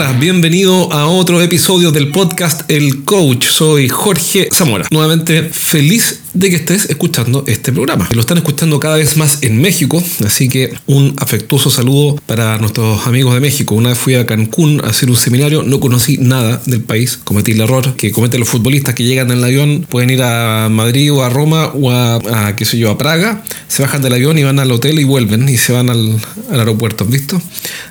Bienvenido a otro episodio del podcast El Coach. Soy Jorge Zamora. Nuevamente feliz de que estés escuchando este programa. Lo están escuchando cada vez más en México, así que un afectuoso saludo para nuestros amigos de México. Una vez fui a Cancún a hacer un seminario, no conocí nada del país, cometí el error que cometen los futbolistas que llegan en el avión, pueden ir a Madrid o a Roma o a, qué sé yo, a Praga, se bajan del avión y van al hotel y vuelven y se van al, al aeropuerto, ¿has visto?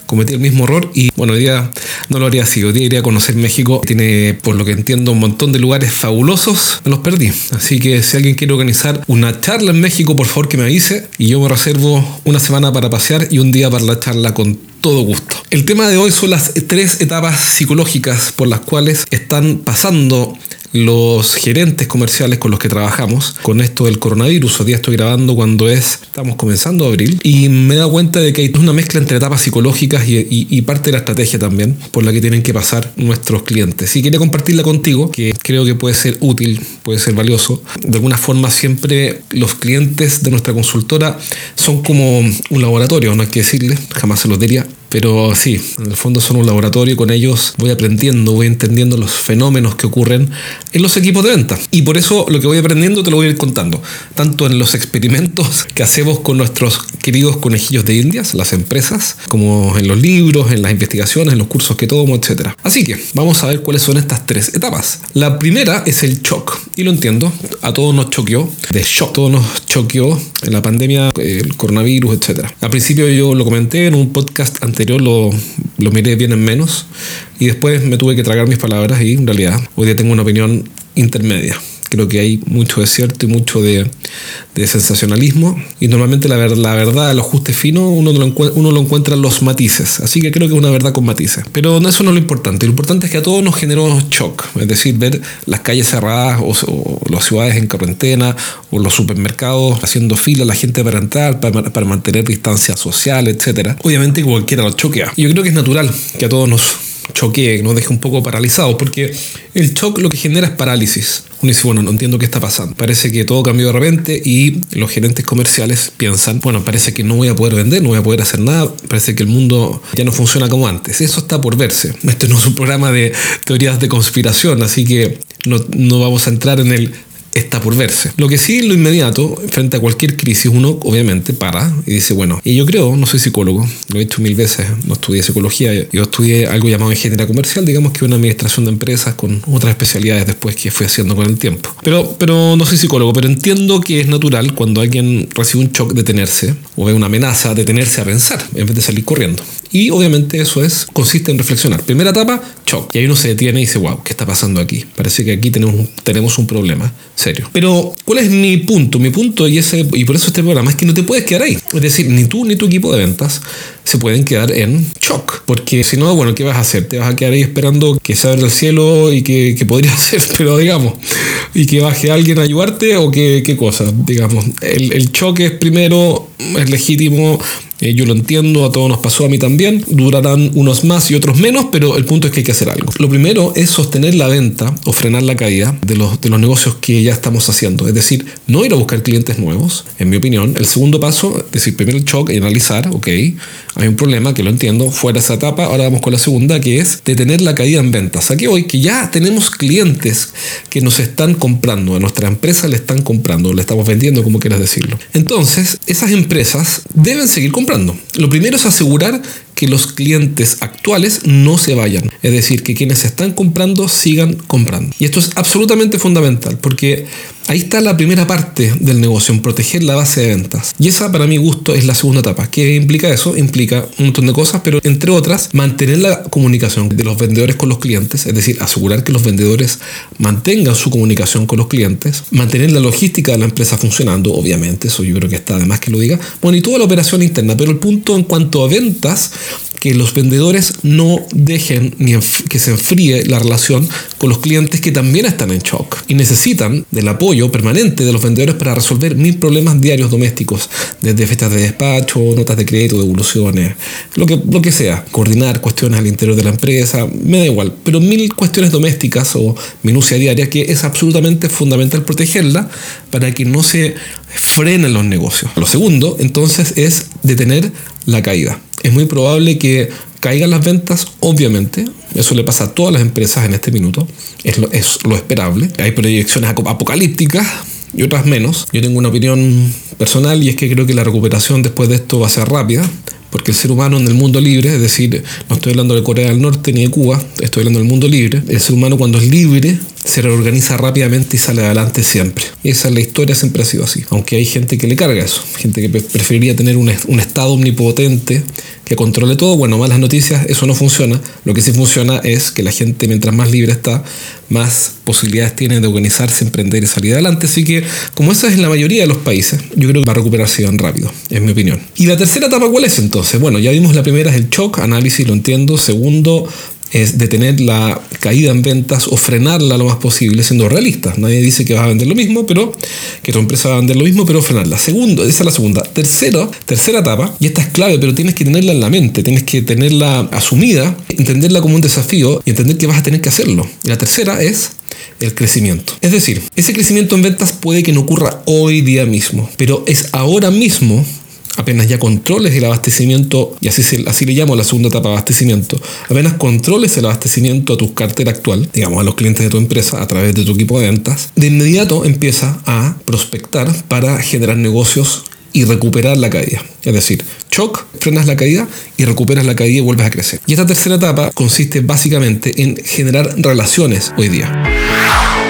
Cometí el mismo error y bueno, hoy día no lo haría así, hoy día iría a conocer México, tiene por lo que entiendo un montón de lugares fabulosos, me los perdí, así que si alguien quiere organizar una charla en México, por favor que me avise y yo me reservo una semana para pasear y un día para la charla con todo gusto. El tema de hoy son las tres etapas psicológicas por las cuales están pasando los gerentes comerciales con los que trabajamos con esto del coronavirus. Hoy día estoy grabando cuando es, estamos comenzando abril y me he dado cuenta de que hay una mezcla entre etapas psicológicas y, parte de la estrategia también por la que tienen que pasar nuestros clientes. Y quería compartirla contigo, que creo que puede ser útil, puede ser valioso. De alguna forma siempre los clientes de nuestra consultora son como un laboratorio, no hay que decirle, jamás se los diría, pero sí, en el fondo son un laboratorio y con ellos voy aprendiendo, voy entendiendo los fenómenos que ocurren en los equipos de venta. Y por eso lo que voy aprendiendo te lo voy a ir contando, tanto en los experimentos que hacemos con nuestros queridos conejillos de indias, las empresas, como en los libros, en las investigaciones, en los cursos que tomo, etc. Así que vamos a ver cuáles son estas tres etapas. La primera es el shock, y lo entiendo, a todos nos choqueó, de shock, todos nos choqueó en la pandemia, el coronavirus, etc. Al principio yo lo comenté en un podcast anterior lo, lo miré bien en menos y después me tuve que tragar mis palabras y en realidad hoy día tengo una opinión intermedia. Creo que hay mucho de cierto y mucho de, sensacionalismo. Y normalmente la, la verdad, los ajustes finos, uno lo, uno lo encuentra en los matices. Así que creo que es una verdad con matices. Pero eso no es lo importante. Lo importante es que a todos nos generó shock. Es decir, ver las calles cerradas o, las ciudades en cuarentena o los supermercados haciendo fila, la gente para entrar, para, mantener distancia social, etc. Obviamente cualquiera lo choquea. Yo creo que es natural que a todos nos choquee, nos deje un poco paralizados, porque el shock lo que genera es parálisis. Uno dice, bueno, no entiendo qué está pasando. Parece que todo cambió de repente y los gerentes comerciales piensan, bueno, parece que no voy a poder vender, no voy a poder hacer nada, parece que el mundo ya no funciona como antes. Eso está por verse. Este no es un programa de teorías de conspiración, así que no, no vamos a entrar en el está por verse. Lo que sí, lo inmediato, frente a cualquier crisis, uno obviamente para y dice, bueno, y yo creo, no soy psicólogo, lo he hecho mil veces, no estudié psicología, yo estudié algo llamado ingeniería comercial, digamos que una administración de empresas con otras especialidades después que fui haciendo con el tiempo. Pero, pero no soy psicólogo, pero entiendo que es natural cuando alguien recibe un shock detenerse o ve una amenaza, detenerse a pensar en vez de salir corriendo. Y obviamente eso es, consiste en reflexionar. Primera etapa, shock. Y ahí uno se detiene y dice, wow, ¿qué está pasando aquí? Parece que aquí tenemos, tenemos un problema serio. Pero, ¿cuál es mi punto? Mi punto, y, ese, y por eso este programa, es que no te puedes quedar ahí. Es decir, ni tú ni tu equipo de ventas se pueden quedar en shock. Porque si no, bueno, ¿qué vas a hacer? Te vas a quedar ahí esperando que se abra el cielo y que, que podría ser, pero digamos, y que baje alguien a ayudarte o qué, qué cosa, digamos. El, el shock es primero, es legítimo eh, yo lo entiendo, a todos nos pasó, a mí también. Durarán unos más y otros menos, pero el punto es que hay que hacer algo. Lo primero es sostener la venta o frenar la caída de los, de los negocios que ya estamos haciendo. Es decir, no ir a buscar clientes nuevos, en mi opinión. El segundo paso, es decir, primero el shock y analizar, ok, hay un problema que lo entiendo, fuera esa etapa. Ahora vamos con la segunda, que es detener la caída en ventas. Aquí hoy que ya tenemos clientes que nos están comprando, a nuestra empresa le están comprando, le estamos vendiendo, como quieras decirlo. Entonces, esas empresas deben seguir comprando lo primero es asegurar que los clientes actuales no se vayan. Es decir, que quienes están comprando sigan comprando. Y esto es absolutamente fundamental porque ahí está la primera parte del negocio, en proteger la base de ventas. Y esa para mi gusto es la segunda etapa. ¿Qué implica eso? Implica un montón de cosas, pero entre otras, mantener la comunicación de los vendedores con los clientes, es decir, asegurar que los vendedores mantengan su comunicación con los clientes, mantener la logística de la empresa funcionando, obviamente, eso yo creo que está además que lo diga. Bueno, la operación interna, pero el punto en cuanto a ventas que los vendedores no dejen ni que se enfríe la relación con los clientes que también están en shock y necesitan del apoyo permanente de los vendedores para resolver mil problemas diarios domésticos, desde fechas de despacho, notas de crédito, devoluciones, lo que, lo que sea, coordinar cuestiones al interior de la empresa, me da igual, pero mil cuestiones domésticas o minucia diaria que es absolutamente fundamental protegerla para que no se frenen los negocios. Lo segundo, entonces, es detener la caída. Es muy probable que caigan las ventas, obviamente, Eso le pasa a todas las empresas en este minuto. Es lo, es lo esperable. Hay proyecciones apocalípticas y otras menos. Yo tengo una opinión personal y es que creo que la recuperación después de esto va a ser rápida, porque el ser humano en el mundo libre, es decir, no estoy hablando de Corea del Norte ni de Cuba, estoy hablando del mundo libre, el ser humano cuando es libre se reorganiza rápidamente y sale adelante siempre. Y esa es la historia, siempre ha sido así. Aunque hay gente que le carga eso, gente que preferiría tener un, un estado omnipotente que controle todo. Bueno, malas noticias, eso no funciona. Lo que sí funciona es que la gente, mientras más libre está, más posibilidades tiene de organizarse, emprender y salir adelante. Así que, como esa es la mayoría de los países, yo creo que va a recuperarse bien rápido, es mi opinión. ¿Y la tercera etapa cuál es entonces? Bueno, ya vimos la primera es el shock, análisis, lo entiendo. Segundo, es detener la caída en ventas o frenarla lo más posible, siendo realistas. Nadie dice que vas a vender lo mismo, pero que tu empresa va a vender lo mismo, pero frenarla. Segundo, esa es la segunda. Tercero, tercera etapa, y esta es clave, pero tienes que tenerla en la mente, tienes que tenerla asumida, entenderla como un desafío y entender que vas a tener que hacerlo. Y la tercera es el crecimiento. Es decir, ese crecimiento en ventas puede que no ocurra hoy día mismo, pero es ahora mismo apenas ya controles el abastecimiento, y así, así le llamo la segunda etapa de abastecimiento, apenas controles el abastecimiento a tu cartera actual, digamos a los clientes de tu empresa a través de tu equipo de ventas, de inmediato empieza a prospectar para generar negocios y recuperar la caída. Es decir, shock, frenas la caída y recuperas la caída y vuelves a crecer. Y esta tercera etapa consiste básicamente en generar relaciones hoy día.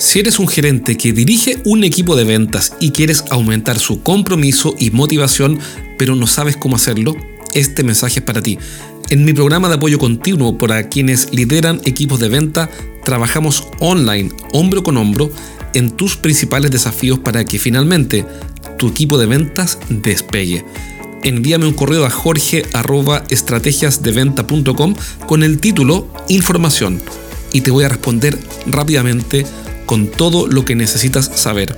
Si eres un gerente que dirige un equipo de ventas y quieres aumentar su compromiso y motivación, pero no sabes cómo hacerlo, este mensaje es para ti. En mi programa de apoyo continuo para quienes lideran equipos de venta, trabajamos online, hombro con hombro, en tus principales desafíos para que finalmente tu equipo de ventas despegue. Envíame un correo a jorge.estrategiasdeventa.com con el título Información y te voy a responder rápidamente con todo lo que necesitas saber.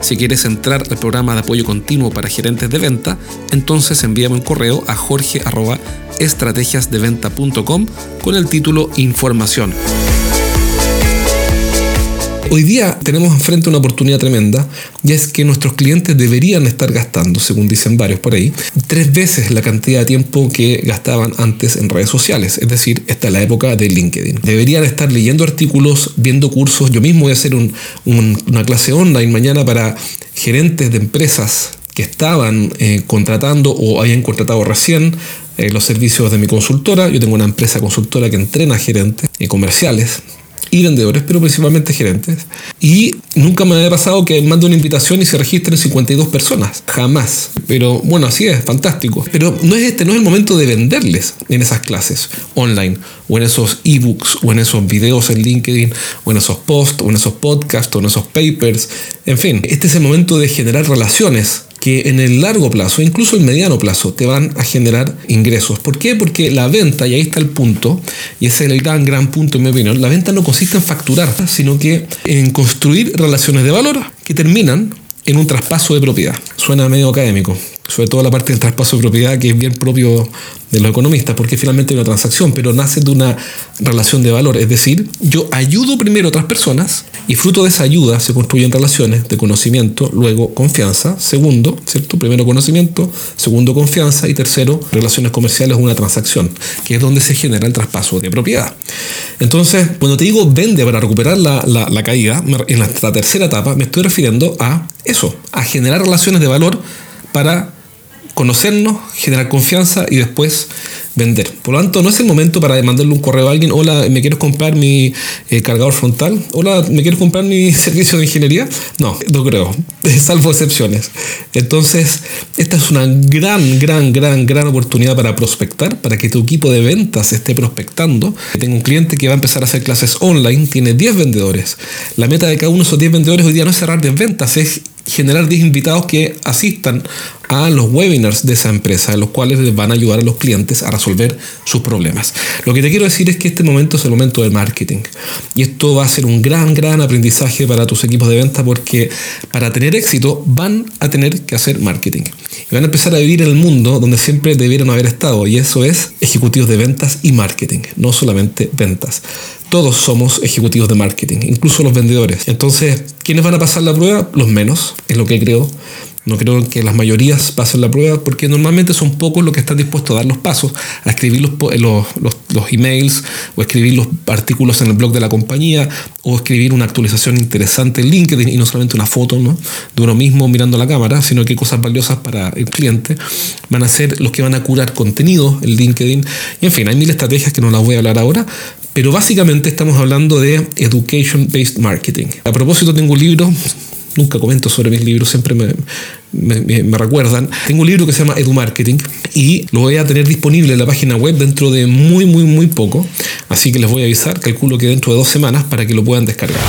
Si quieres entrar al programa de apoyo continuo para gerentes de venta, entonces envíame un correo a jorge.estrategiasdeventa.com con el título Información. Hoy día tenemos enfrente una oportunidad tremenda y es que nuestros clientes deberían estar gastando, según dicen varios por ahí, tres veces la cantidad de tiempo que gastaban antes en redes sociales. Es decir, esta es la época de LinkedIn. Deberían estar leyendo artículos, viendo cursos. Yo mismo voy a hacer una clase online mañana para gerentes de empresas que estaban eh, contratando o habían contratado recién eh, los servicios de mi consultora. Yo tengo una empresa consultora que entrena gerentes y comerciales y vendedores, pero principalmente gerentes. Y nunca me había pasado que mande una invitación y se registren 52 personas. Jamás. Pero bueno, así es, fantástico. Pero no es este, no es el momento de venderles en esas clases online, o en esos ebooks, o en esos videos en LinkedIn, o en esos posts, o en esos podcasts, o en esos papers. En fin, este es el momento de generar relaciones que en el largo plazo, incluso el mediano plazo, te van a generar ingresos. ¿Por qué? Porque la venta, y ahí está el punto, y ese es el gran, gran punto en mi opinión, la venta no consiste en facturar, sino que en construir relaciones de valor que terminan en un traspaso de propiedad. Suena medio académico, sobre todo la parte del traspaso de propiedad que es bien propio de los economistas, porque finalmente hay una transacción, pero nace de una relación de valor. Es decir, yo ayudo primero a otras personas y fruto de esa ayuda se construyen relaciones de conocimiento, luego confianza, segundo, ¿cierto? Primero conocimiento, segundo confianza y tercero, relaciones comerciales, una transacción, que es donde se genera el traspaso de propiedad. Entonces, cuando te digo vende para recuperar la, la caída, en la tercera etapa me estoy refiriendo a eso, a generar relaciones de valor para conocernos, generar confianza y después vender. Por lo tanto, no es el momento para mandarle un correo a alguien, hola, ¿me quieres comprar mi eh, cargador frontal? Hola, ¿me quieres comprar mi servicio de ingeniería? No, no creo, salvo excepciones. Entonces, esta es una gran, gran, gran, gran oportunidad para prospectar, para que tu equipo de ventas esté prospectando. Tengo un cliente que va a empezar a hacer clases online, tiene 10 vendedores. La meta de cada uno de esos 10 vendedores hoy día no es cerrar 10 ventas, es generar 10 invitados que asistan a los webinars de esa empresa, los cuales les van a ayudar a los clientes a resolver sus problemas. Lo que te quiero decir es que este momento es el momento del marketing. Y esto va a ser un gran, gran aprendizaje para tus equipos de venta porque para tener éxito van a tener que hacer marketing. Van a empezar a vivir en el mundo donde siempre debieron haber estado. Y eso es ejecutivos de ventas y marketing, no solamente ventas. Todos somos ejecutivos de marketing, incluso los vendedores. Entonces, ¿quiénes van a pasar la prueba? Los menos, es lo que creo. No creo que las mayorías pasen la prueba porque normalmente son pocos los que están dispuestos a dar los pasos, a escribir los, los, los, emails o escribir los artículos en el blog de la compañía o escribir una actualización interesante en LinkedIn y no solamente una foto ¿no? de uno mismo mirando la cámara, sino que cosas valiosas para el cliente van a ser los que van a curar contenido en LinkedIn. Y en fin, hay mil estrategias que no las voy a hablar ahora, pero básicamente estamos hablando de Education Based Marketing. A propósito, tengo un libro nunca comento sobre mis libros, siempre me, me, recuerdan. Tengo un libro que se llama Edu Marketing y lo voy a tener disponible en la página web dentro de muy, muy, muy poco. Así que les voy a avisar, calculo que dentro de dos semanas para que lo puedan descargar.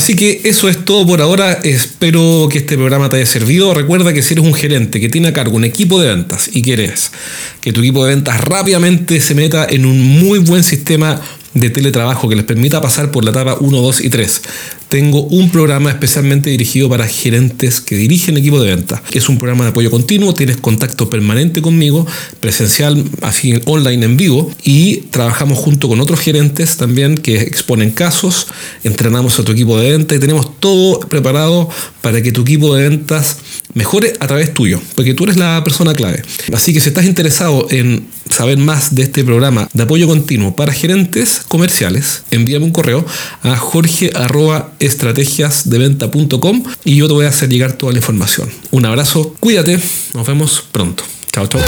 Así que eso es todo por ahora. Espero que este programa te haya servido. Recuerda que si eres un gerente que tiene a cargo un equipo de ventas y quieres que tu equipo de ventas rápidamente se meta en un muy buen sistema de teletrabajo que les permita pasar por la etapa 1, 2 y 3. Tengo un programa especialmente dirigido para gerentes que dirigen equipo de venta. Es un programa de apoyo continuo, tienes contacto permanente conmigo, presencial, así online en vivo, y trabajamos junto con otros gerentes también que exponen casos, entrenamos a tu equipo de venta y tenemos todo preparado para que tu equipo de ventas mejore a través tuyo, porque tú eres la persona clave. Así que si estás interesado en saber más de este programa de apoyo continuo para gerentes comerciales, envíame un correo a jorge.estrategiasdeventa.com y yo te voy a hacer llegar toda la información. Un abrazo, cuídate, nos vemos pronto. Chao, chao.